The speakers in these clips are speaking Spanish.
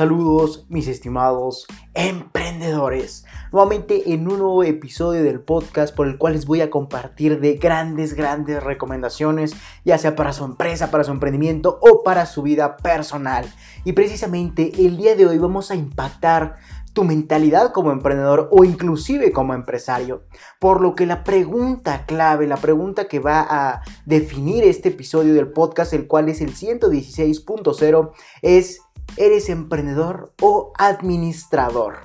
Saludos mis estimados emprendedores. Nuevamente en un nuevo episodio del podcast por el cual les voy a compartir de grandes, grandes recomendaciones, ya sea para su empresa, para su emprendimiento o para su vida personal. Y precisamente el día de hoy vamos a impactar tu mentalidad como emprendedor o inclusive como empresario. Por lo que la pregunta clave, la pregunta que va a definir este episodio del podcast, el cual es el 116.0, es ¿eres emprendedor o administrador?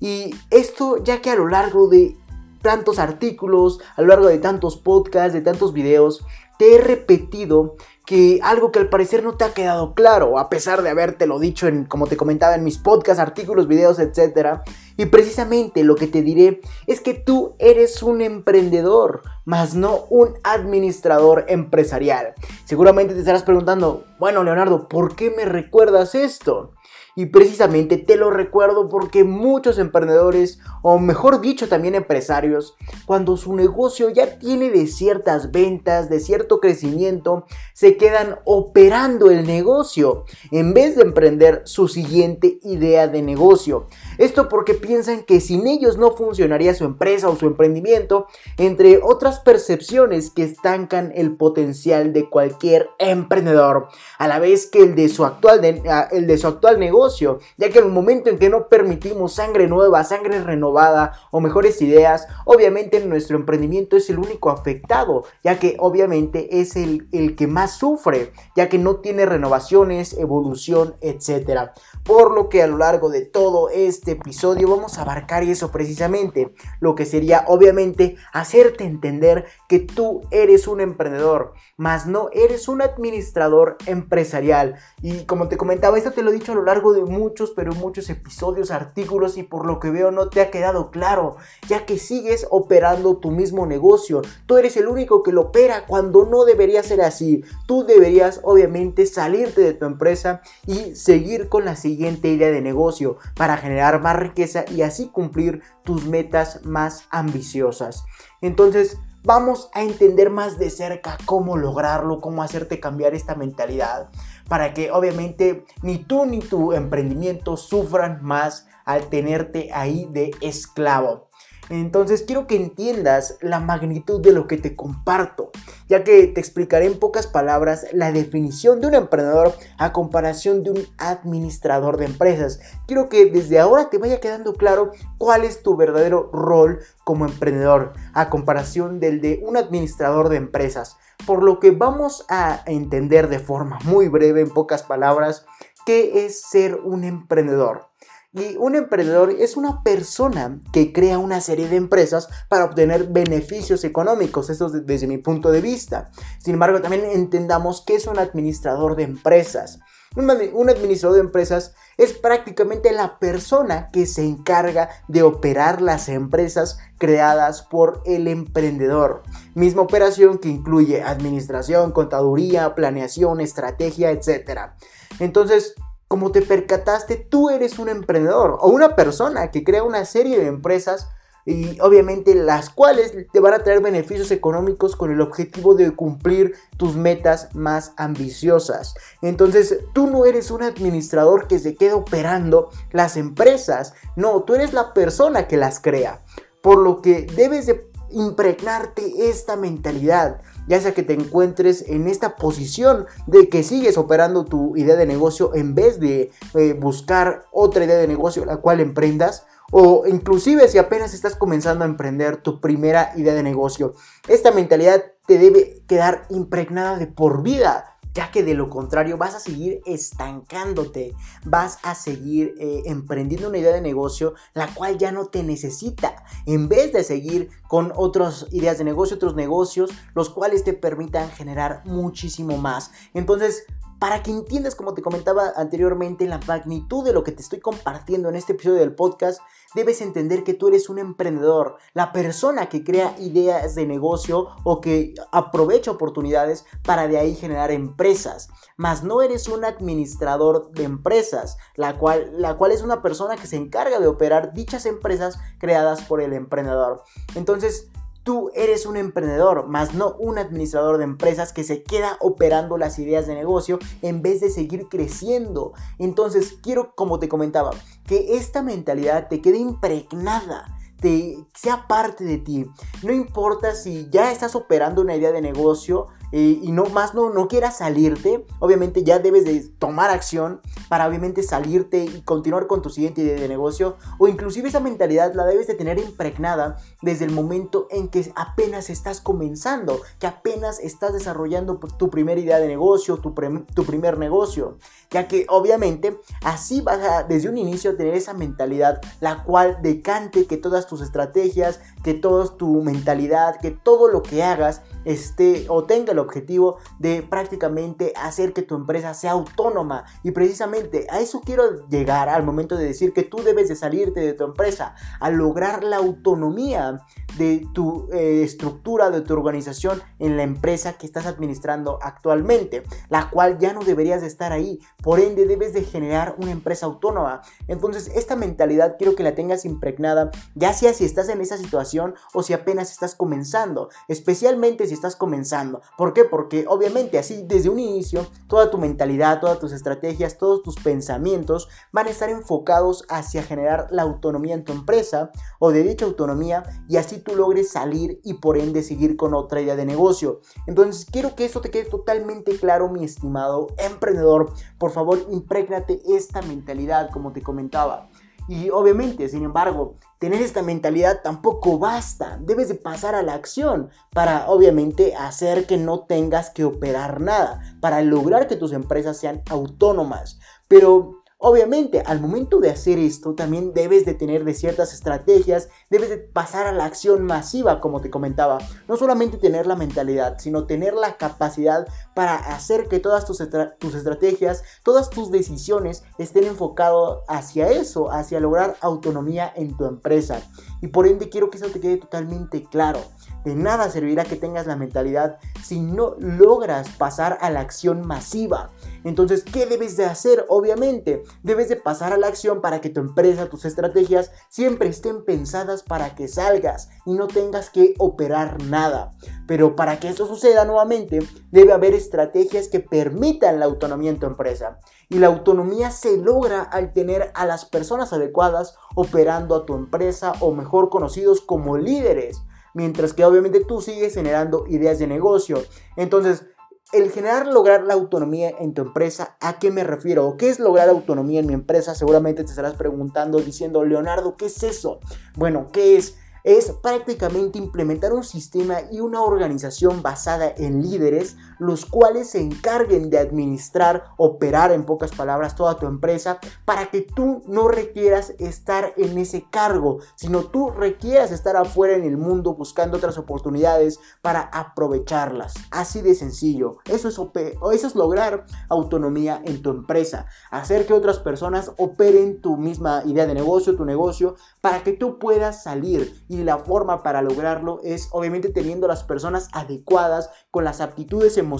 Y esto ya que a lo largo de tantos artículos, a lo largo de tantos podcasts, de tantos videos, te he repetido que algo que al parecer no te ha quedado claro, a pesar de habértelo dicho en, como te comentaba, en mis podcasts, artículos, videos, etc. Y precisamente lo que te diré es que tú eres un emprendedor, más no un administrador empresarial. Seguramente te estarás preguntando, bueno Leonardo, ¿por qué me recuerdas esto? Y precisamente te lo recuerdo porque muchos emprendedores, o mejor dicho también empresarios, cuando su negocio ya tiene de ciertas ventas, de cierto crecimiento, se quedan operando el negocio en vez de emprender su siguiente idea de negocio. Esto porque piensan que sin ellos no funcionaría su empresa o su emprendimiento, entre otras percepciones que estancan el potencial de cualquier emprendedor, a la vez que el de su actual, el de su actual negocio, ya que en el momento en que no permitimos sangre nueva, sangre renovada o mejores ideas, obviamente nuestro emprendimiento es el único afectado, ya que obviamente es el, que más sufre, ya que no tiene renovaciones, evolución, etc. Por lo que a lo largo de todo este episodio vamos a abarcar eso precisamente, lo que sería obviamente hacerte entender que tú eres un emprendedor, más no eres un administrador empresarial. Y como te comentaba, esto te lo he dicho a lo largo de muchos, pero muchos episodios, artículos y por lo que veo no te ha quedado claro, ya que sigues operando tu mismo negocio. Tú eres el único que lo opera cuando no debería ser así. Tú deberías obviamente salirte de tu empresa y seguir con la siguiente siguiente idea de negocio para generar más riqueza y así cumplir tus metas más ambiciosas. Entonces, vamos a entender más de cerca cómo lograrlo, cómo hacerte cambiar esta mentalidad para que obviamente ni tú ni tu emprendimiento sufran más al tenerte ahí de esclavo. Entonces quiero que entiendas la magnitud de lo que te comparto, ya que te explicaré en pocas palabras la definición de un emprendedor a comparación de un administrador de empresas. Quiero que desde ahora te vaya quedando claro cuál es tu verdadero rol como emprendedor a comparación del de un administrador de empresas. Por lo que vamos a entender de forma muy breve, en pocas palabras, qué es ser un emprendedor. Y un emprendedor es una persona que crea una serie de empresas para obtener beneficios económicos, eso desde mi punto de vista. Sin embargo, también entendamos que es un administrador de empresas. Un, administrador de empresas es prácticamente la persona que se encarga de operar las empresas creadas por el emprendedor. Misma operación que incluye administración, contaduría, planeación, estrategia, etc. Entonces, como te percataste, tú eres un emprendedor o una persona que crea una serie de empresas y obviamente las cuales te van a traer beneficios económicos con el objetivo de cumplir tus metas más ambiciosas. Entonces, tú no eres un administrador que se queda operando las empresas, no, tú eres la persona que las crea. Por lo que debes de impregnarte esta mentalidad ya sea que te encuentres en esta posición de que sigues operando tu idea de negocio en vez de eh, buscar otra idea de negocio la cual emprendas o inclusive si apenas estás comenzando a emprender tu primera idea de negocio. Esta mentalidad te debe quedar impregnada de por vida ya que de lo contrario vas a seguir estancándote, vas a seguir eh, emprendiendo una idea de negocio la cual ya no te necesita, en vez de seguir con otras ideas de negocio, otros negocios, los cuales te permitan generar muchísimo más. Entonces, para que entiendas, como te comentaba anteriormente, la magnitud de lo que te estoy compartiendo en este episodio del podcast, debes entender que tú eres un emprendedor, la persona que crea ideas de negocio o que aprovecha oportunidades para de ahí generar empresas. Mas no eres un administrador de empresas, la cual, la cual es una persona que se encarga de operar dichas empresas creadas por el emprendedor. Entonces, Tú eres un emprendedor, más no un administrador de empresas que se queda operando las ideas de negocio en vez de seguir creciendo. Entonces, quiero, como te comentaba, que esta mentalidad te quede impregnada sea parte de ti. No importa si ya estás operando una idea de negocio eh, y no más no, no quieras salirte, obviamente ya debes de tomar acción para obviamente salirte y continuar con tu siguiente idea de negocio o inclusive esa mentalidad la debes de tener impregnada desde el momento en que apenas estás comenzando, que apenas estás desarrollando tu primera idea de negocio, tu, tu primer negocio, ya que obviamente así vas a desde un inicio tener esa mentalidad la cual decante que todas tus estrategias, que toda tu mentalidad, que todo lo que hagas esté o tenga el objetivo de prácticamente hacer que tu empresa sea autónoma y precisamente a eso quiero llegar al momento de decir que tú debes de salirte de tu empresa a lograr la autonomía de tu eh, estructura, de tu organización en la empresa que estás administrando actualmente, la cual ya no deberías de estar ahí, por ende debes de generar una empresa autónoma. Entonces esta mentalidad quiero que la tengas impregnada, ya sea si estás en esa situación o si apenas estás comenzando, especialmente si estás comenzando. ¿Por qué? Porque obviamente así desde un inicio toda tu mentalidad, todas tus estrategias, todos tus pensamientos van a estar enfocados hacia generar la autonomía en tu empresa o de dicha autonomía y así tú logres salir y por ende seguir con otra idea de negocio. Entonces quiero que esto te quede totalmente claro, mi estimado emprendedor. Por favor, imprégnate esta mentalidad, como te comentaba. Y obviamente, sin embargo, tener esta mentalidad tampoco basta. Debes de pasar a la acción para obviamente hacer que no tengas que operar nada, para lograr que tus empresas sean autónomas. Pero Obviamente, al momento de hacer esto, también debes de tener de ciertas estrategias, debes de pasar a la acción masiva, como te comentaba. No solamente tener la mentalidad, sino tener la capacidad para hacer que todas tus, tus estrategias, todas tus decisiones estén enfocadas hacia eso, hacia lograr autonomía en tu empresa. Y por ende quiero que eso te quede totalmente claro. De nada servirá que tengas la mentalidad si no logras pasar a la acción masiva. Entonces, ¿qué debes de hacer? Obviamente, debes de pasar a la acción para que tu empresa, tus estrategias siempre estén pensadas para que salgas y no tengas que operar nada. Pero para que eso suceda nuevamente, debe haber estrategias que permitan la autonomía en tu empresa. Y la autonomía se logra al tener a las personas adecuadas operando a tu empresa o mejor conocidos como líderes mientras que obviamente tú sigues generando ideas de negocio. Entonces, el generar, lograr la autonomía en tu empresa, ¿a qué me refiero? ¿Qué es lograr autonomía en mi empresa? Seguramente te estarás preguntando, diciendo, Leonardo, ¿qué es eso? Bueno, ¿qué es? es prácticamente implementar un sistema y una organización basada en líderes, los cuales se encarguen de administrar, operar en pocas palabras toda tu empresa, para que tú no requieras estar en ese cargo, sino tú requieras estar afuera en el mundo buscando otras oportunidades para aprovecharlas. Así de sencillo. Eso es, eso es lograr autonomía en tu empresa. Hacer que otras personas operen tu misma idea de negocio, tu negocio, para que tú puedas salir y la forma para lograrlo es obviamente teniendo las personas adecuadas con las aptitudes emocionales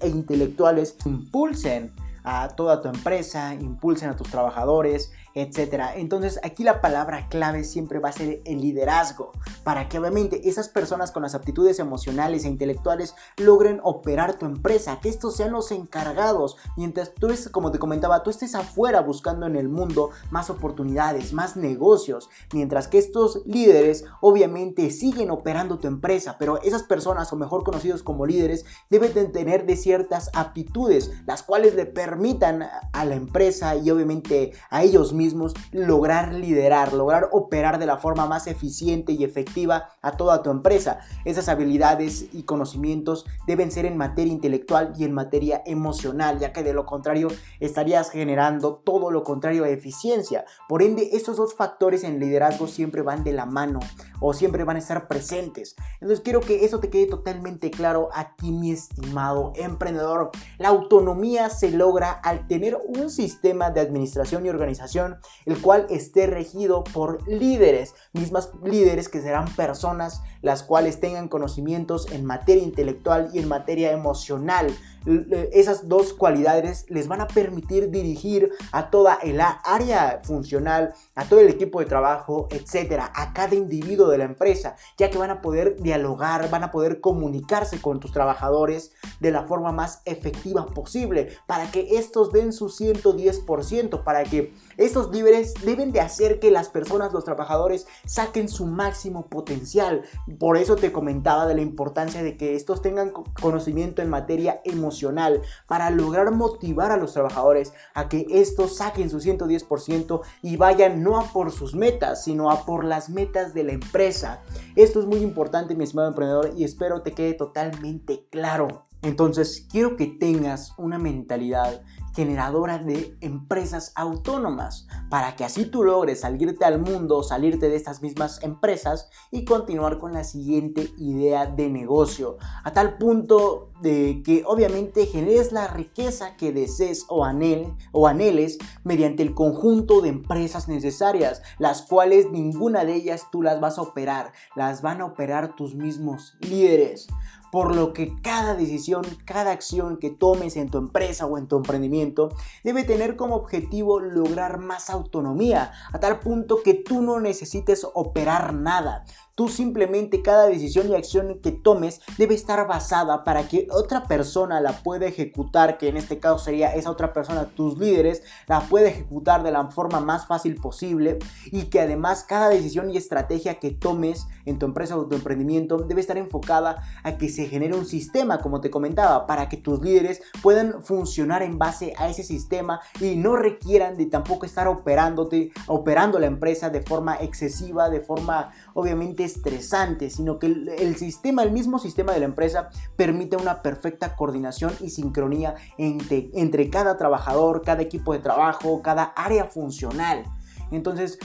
e intelectuales impulsen a toda tu empresa, impulsen a tus trabajadores, etcétera. Entonces aquí la palabra clave siempre va a ser el liderazgo, para que obviamente esas personas con las aptitudes emocionales e intelectuales logren operar tu empresa, que estos sean los encargados, mientras tú, como te comentaba, tú estés afuera buscando en el mundo más oportunidades, más negocios, mientras que estos líderes obviamente siguen operando tu empresa, pero esas personas, o mejor conocidos como líderes, deben de tener de ciertas aptitudes, las cuales le permitan a la empresa y obviamente a ellos mismos lograr liderar, lograr operar de la forma más eficiente y efectiva a toda tu empresa. Esas habilidades y conocimientos deben ser en materia intelectual y en materia emocional, ya que de lo contrario estarías generando todo lo contrario a eficiencia. Por ende, estos dos factores en liderazgo siempre van de la mano o siempre van a estar presentes. Entonces quiero que eso te quede totalmente claro a ti, mi estimado emprendedor. La autonomía se logra al tener un sistema de administración y organización el cual esté regido por líderes, mismas líderes que serán personas las cuales tengan conocimientos en materia intelectual y en materia emocional, esas dos cualidades les van a permitir dirigir a toda el área funcional, a todo el equipo de trabajo, etcétera, a cada individuo de la empresa, ya que van a poder dialogar, van a poder comunicarse con tus trabajadores de la forma más efectiva posible para que estos den su 110%, para que estos líderes deben de hacer que las personas, los trabajadores, saquen su máximo potencial. Por eso te comentaba de la importancia de que estos tengan conocimiento en materia emocional para lograr motivar a los trabajadores a que estos saquen su 110% y vayan no a por sus metas, sino a por las metas de la empresa. Esto es muy importante, mi estimado emprendedor, y espero te quede totalmente claro. Entonces, quiero que tengas una mentalidad generadora de empresas autónomas para que así tú logres salirte al mundo, salirte de estas mismas empresas y continuar con la siguiente idea de negocio. A tal punto de que obviamente generes la riqueza que desees o, o anheles mediante el conjunto de empresas necesarias, las cuales ninguna de ellas tú las vas a operar, las van a operar tus mismos líderes por lo que cada decisión, cada acción que tomes en tu empresa o en tu emprendimiento debe tener como objetivo lograr más autonomía, a tal punto que tú no necesites operar nada. Tú simplemente cada decisión y acción que tomes debe estar basada para que otra persona la pueda ejecutar, que en este caso sería esa otra persona, tus líderes, la pueda ejecutar de la forma más fácil posible y que además cada decisión y estrategia que tomes en tu empresa o tu emprendimiento debe estar enfocada a que se genere un sistema, como te comentaba, para que tus líderes puedan funcionar en base a ese sistema y no requieran de tampoco estar operándote, operando la empresa de forma excesiva, de forma obviamente estresante, sino que el, sistema, el mismo sistema de la empresa permite una perfecta coordinación y sincronía entre, entre cada trabajador, cada equipo de trabajo, cada área funcional. Entonces,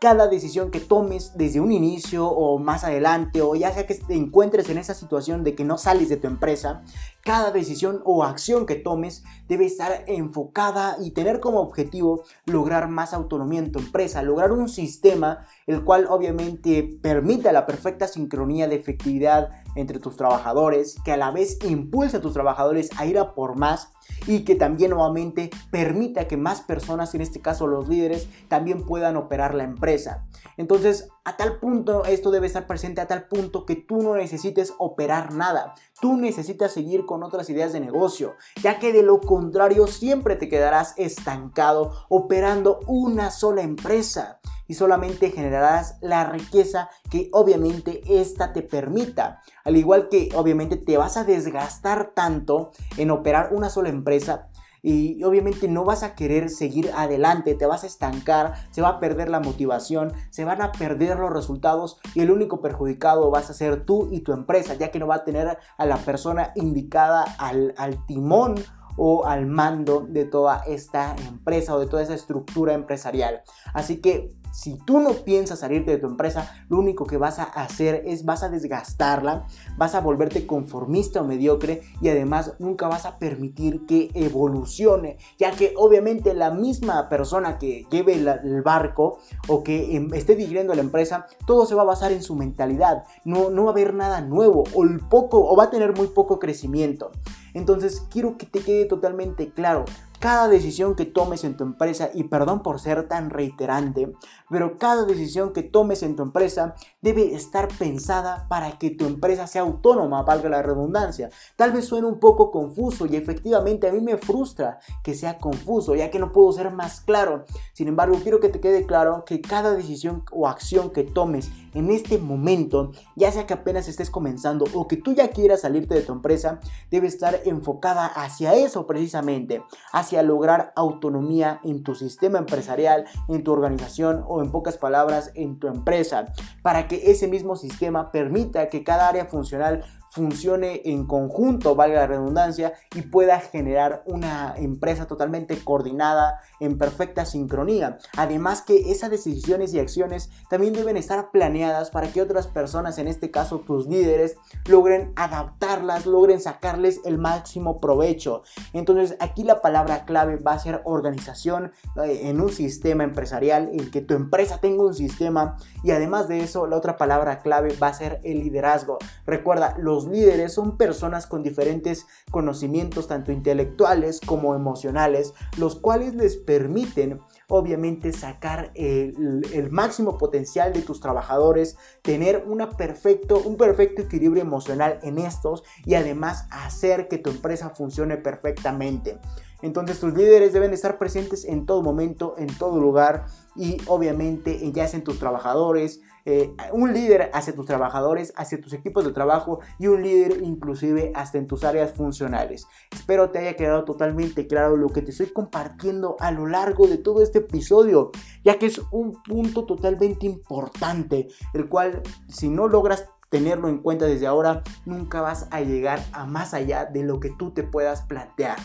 cada decisión que tomes desde un inicio o más adelante o ya sea que te encuentres en esa situación de que no sales de tu empresa, cada decisión o acción que tomes debe estar enfocada y tener como objetivo lograr más autonomía en tu empresa, lograr un sistema el cual obviamente permita la perfecta sincronía de efectividad entre tus trabajadores, que a la vez impulse a tus trabajadores a ir a por más y que también nuevamente permita que más personas, en este caso los líderes, también puedan operar la empresa. Entonces, a tal punto, esto debe estar presente a tal punto que tú no necesites operar nada. Tú necesitas seguir con otras ideas de negocio, ya que de lo contrario siempre te quedarás estancado operando una sola empresa y solamente generarás la riqueza que obviamente esta te permita. Al igual que obviamente te vas a desgastar tanto en operar una sola empresa y obviamente no vas a querer seguir adelante, te vas a estancar, se va a perder la motivación, se van a perder los resultados y el único perjudicado vas a ser tú y tu empresa, ya que no va a tener a la persona indicada al, al timón o al mando de toda esta empresa o de toda esa estructura empresarial. Así que si tú no piensas salirte de tu empresa, lo único que vas a hacer es vas a desgastarla, vas a volverte conformista o mediocre y además nunca vas a permitir que evolucione, ya que obviamente la misma persona que lleve el barco o que em, esté dirigiendo la empresa, todo se va a basar en su mentalidad, no, no va a haber nada nuevo o, poco, o va a tener muy poco crecimiento. Entonces quiero que te quede totalmente claro, cada decisión que tomes en tu empresa, y perdón por ser tan reiterante, pero cada decisión que tomes en tu empresa debe estar pensada para que tu empresa sea autónoma, valga la redundancia. Tal vez suene un poco confuso y efectivamente a mí me frustra que sea confuso, ya que no puedo ser más claro. Sin embargo, quiero que te quede claro que cada decisión o acción que tomes en este momento, ya sea que apenas estés comenzando o que tú ya quieras salirte de tu empresa, debe estar enfocada hacia eso precisamente, hacia lograr autonomía en tu sistema empresarial, en tu organización o en pocas palabras en tu empresa, para que ese mismo sistema permita que cada área funcional funcione en conjunto, valga la redundancia, y pueda generar una empresa totalmente coordinada en perfecta sincronía. Además que esas decisiones y acciones también deben estar planeadas para que otras personas, en este caso tus líderes, logren adaptarlas, logren sacarles el máximo provecho. Entonces aquí la palabra clave va a ser organización eh, en un sistema empresarial, en que tu empresa tenga un sistema y además de eso la otra palabra clave va a ser el liderazgo. Recuerda, los los líderes son personas con diferentes conocimientos, tanto intelectuales como emocionales, los cuales les permiten obviamente sacar el, máximo potencial de tus trabajadores, tener perfecto, un perfecto equilibrio emocional en estos y además hacer que tu empresa funcione perfectamente. Entonces tus líderes deben estar presentes en todo momento, en todo lugar y obviamente ya sea en tus trabajadores, eh, un líder hacia tus trabajadores, hacia tus equipos de trabajo y un líder inclusive hasta en tus áreas funcionales. Espero te haya quedado totalmente claro lo que te estoy compartiendo a lo largo de todo este episodio, ya que es un punto totalmente importante, el cual si no logras tenerlo en cuenta desde ahora, nunca vas a llegar a más allá de lo que tú te puedas plantear.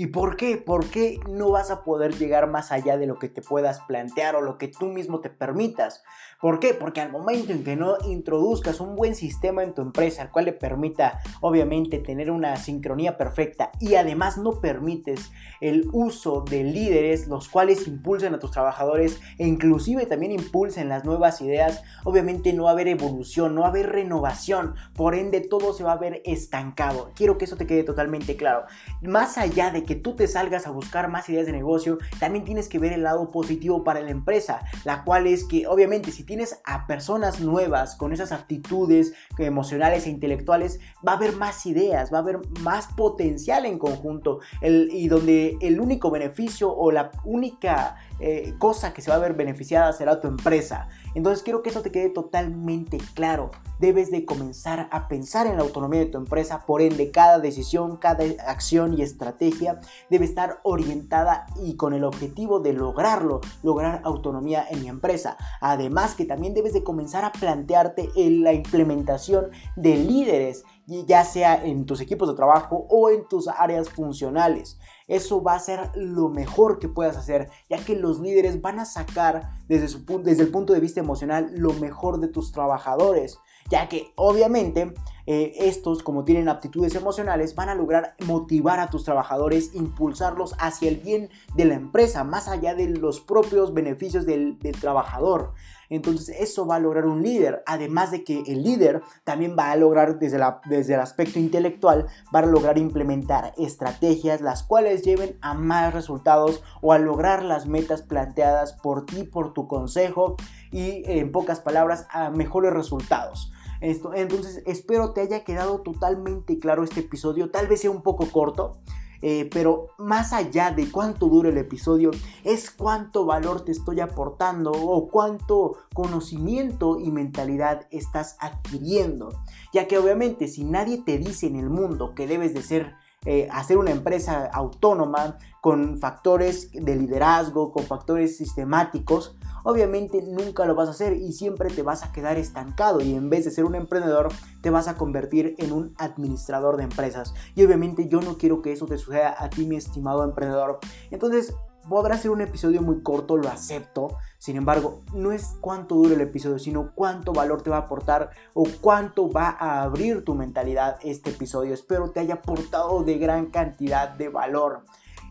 ¿Y por qué? ¿Por qué no vas a poder llegar más allá de lo que te puedas plantear o lo que tú mismo te permitas? ¿Por qué? Porque al momento en que no introduzcas un buen sistema en tu empresa, al cual le permita obviamente tener una sincronía perfecta y además no permites el uso de líderes los cuales impulsen a tus trabajadores e inclusive también impulsen las nuevas ideas, obviamente no va haber evolución, no va a haber renovación, por ende todo se va a ver estancado. Quiero que eso te quede totalmente claro. Más allá de que tú te salgas a buscar más ideas de negocio, también tienes que ver el lado positivo para la empresa, la cual es que obviamente si tienes a personas nuevas con esas actitudes emocionales e intelectuales, va a haber más ideas, va a haber más potencial en conjunto y donde el único beneficio o la única eh, cosa que se va a ver beneficiada será tu empresa. Entonces quiero que eso te quede totalmente claro. Debes de comenzar a pensar en la autonomía de tu empresa, por ende cada decisión, cada acción y estrategia debe estar orientada y con el objetivo de lograrlo, lograr autonomía en mi empresa. Además que también debes de comenzar a plantearte en la implementación de líderes ya sea en tus equipos de trabajo o en tus áreas funcionales. Eso va a ser lo mejor que puedas hacer, ya que los líderes van a sacar desde, su, desde el punto de vista emocional lo mejor de tus trabajadores, ya que obviamente eh, estos, como tienen aptitudes emocionales, van a lograr motivar a tus trabajadores, impulsarlos hacia el bien de la empresa, más allá de los propios beneficios del, del trabajador. Entonces eso va a lograr un líder, además de que el líder también va a lograr desde, desde el aspecto intelectual, va a lograr implementar estrategias las cuales lleven a más resultados o a lograr las metas planteadas por ti, por tu consejo y en pocas palabras a mejores resultados. Esto, entonces espero te haya quedado totalmente claro este episodio, tal vez sea un poco corto, eh, pero más allá de cuánto dura el episodio, es cuánto valor te estoy aportando o cuánto conocimiento y mentalidad estás adquiriendo. Ya que obviamente si nadie te dice en el mundo que debes de ser eh, hacer una empresa autónoma con factores de liderazgo, con factores sistemáticos, obviamente nunca lo vas a hacer y siempre te vas a quedar estancado y en vez de ser un emprendedor te vas a convertir en un administrador de empresas. Y obviamente yo no quiero que eso te suceda a ti, mi estimado emprendedor. Entonces, podrá ser un episodio muy corto, lo acepto. Sin embargo, no es cuánto dura el episodio, sino cuánto valor te va a aportar o cuánto va a abrir tu mentalidad este episodio. Espero te haya aportado de gran cantidad de valor.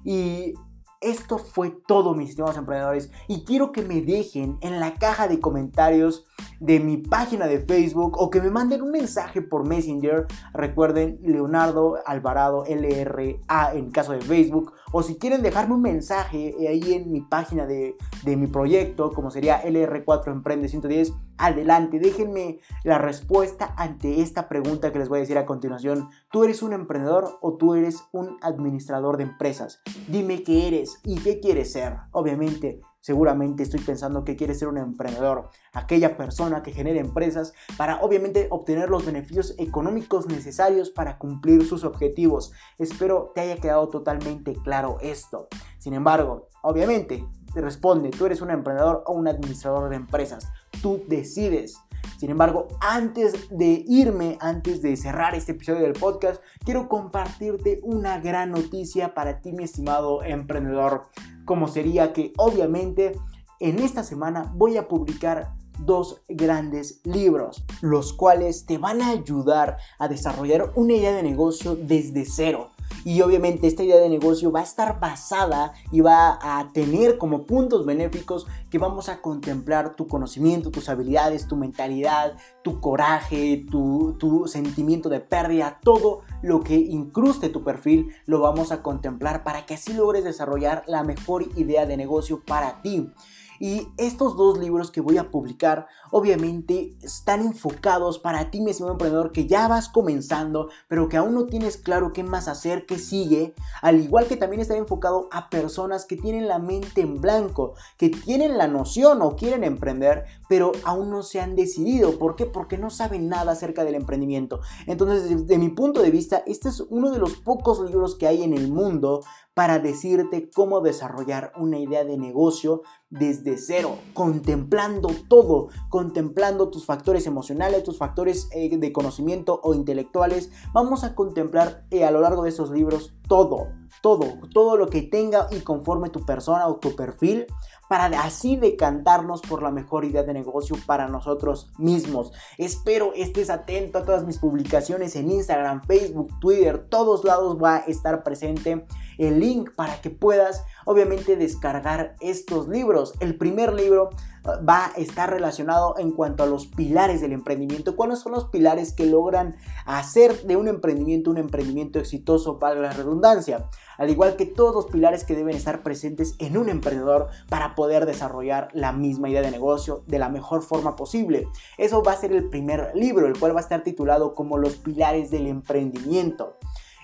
Y esto fue todo, mis estimados emprendedores. Y quiero que me dejen en la caja de comentarios de mi página de Facebook o que me manden un mensaje por Messenger. Recuerden, Leonardo Alvarado LRA en caso de Facebook. O si quieren dejarme un mensaje ahí en mi página de, de mi proyecto, como sería LR4 Emprende 110 adelante, déjenme la respuesta ante esta pregunta que les voy a decir a continuación. ¿Tú eres un emprendedor o tú eres un administrador de empresas? Dime qué eres y qué quieres ser. Obviamente, seguramente estoy pensando que quieres ser un emprendedor, aquella persona que genere empresas para obviamente obtener los beneficios económicos necesarios para cumplir sus objetivos. Espero te haya quedado totalmente claro esto. Sin embargo, obviamente, te responde, tú eres un emprendedor o un administrador de empresas tú decides. Sin embargo, antes de irme, antes de cerrar este episodio del podcast, quiero compartirte una gran noticia para ti, mi estimado emprendedor. Como sería que obviamente en esta semana voy a publicar dos grandes libros, los cuales te van a ayudar a desarrollar una idea de negocio desde cero Y obviamente esta idea de negocio va a estar basada y va a tener como puntos benéficos que vamos a contemplar tu conocimiento, tus habilidades, tu mentalidad, tu coraje, tu, sentimiento de pérdida, todo lo que incruste tu perfil lo vamos a contemplar para que así logres desarrollar la mejor idea de negocio para ti. Y estos dos libros que voy a publicar, obviamente, están enfocados para ti, mi emprendedor, que ya vas comenzando, pero que aún no tienes claro qué más hacer, qué sigue. Al igual que también está enfocado a personas que tienen la mente en blanco, que tienen la noción o quieren emprender, pero aún no se han decidido. ¿Por qué? Porque no saben nada acerca del emprendimiento. Entonces, desde mi punto de vista, este es uno de los pocos libros que hay en el mundo para decirte cómo desarrollar una idea de negocio desde cero, contemplando todo, contemplando tus factores emocionales, tus factores eh, de conocimiento o intelectuales. Vamos a contemplar eh, a lo largo de estos libros todo, todo, todo lo que tenga y conforme tu persona o tu perfil para así decantarnos por la mejor idea de negocio para nosotros mismos. Espero estés atento a todas mis publicaciones en Instagram, Facebook, Twitter, todos lados va a estar presente el link para que puedas obviamente descargar estos libros. El primer libro uh, va a estar relacionado en cuanto a los pilares del emprendimiento. ¿Cuáles son los pilares que logran hacer de un emprendimiento un emprendimiento exitoso para la redundancia? Al igual que todos los pilares que deben estar presentes en un emprendedor para poder desarrollar la misma idea de negocio de la mejor forma posible. Eso va a ser el primer libro, el cual va a estar titulado como Los pilares del emprendimiento.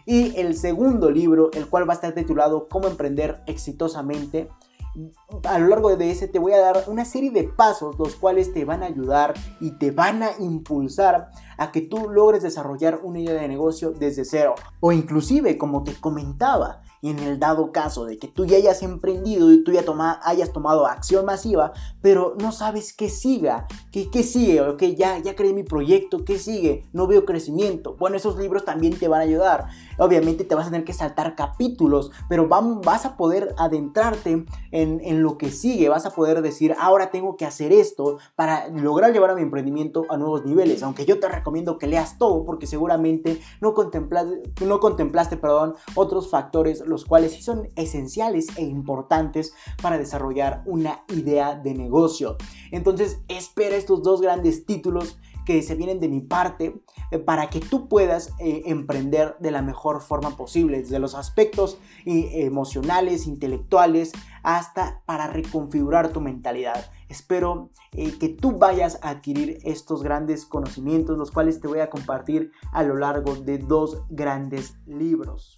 Y el segundo libro, el cual va a estar titulado Cómo emprender exitosamente. A lo largo de ese te voy a dar una serie de pasos los cuales te van a ayudar y te van a impulsar a que tú logres desarrollar una idea de negocio desde cero. O inclusive, como te comentaba, en el dado caso de que tú ya hayas emprendido y tú ya toma, hayas tomado acción masiva, pero no sabes qué siga, qué, qué sigue, ok, ya, ya creé mi proyecto, qué sigue, no veo crecimiento. Bueno, esos libros también te van a ayudar. Obviamente te vas a tener que saltar capítulos, pero vas a poder adentrarte en, en lo que sigue, vas a poder decir, ahora tengo que hacer esto para lograr llevar a mi emprendimiento a nuevos niveles. Aunque yo te recomiendo que leas todo porque seguramente no contemplaste, no contemplaste perdón, otros factores los cuales sí son esenciales e importantes para desarrollar una idea de negocio. Entonces espera estos dos grandes títulos que se vienen de mi parte eh, para que tú puedas eh, emprender de la mejor forma posible, desde los aspectos eh, emocionales, intelectuales, hasta para reconfigurar tu mentalidad. Espero que tú vayas a adquirir estos grandes conocimientos, los cuales te voy a compartir a lo largo de dos grandes libros.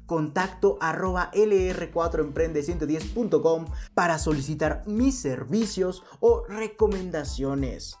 contacto arroba lr4emprende110.com para solicitar mis servicios o recomendaciones.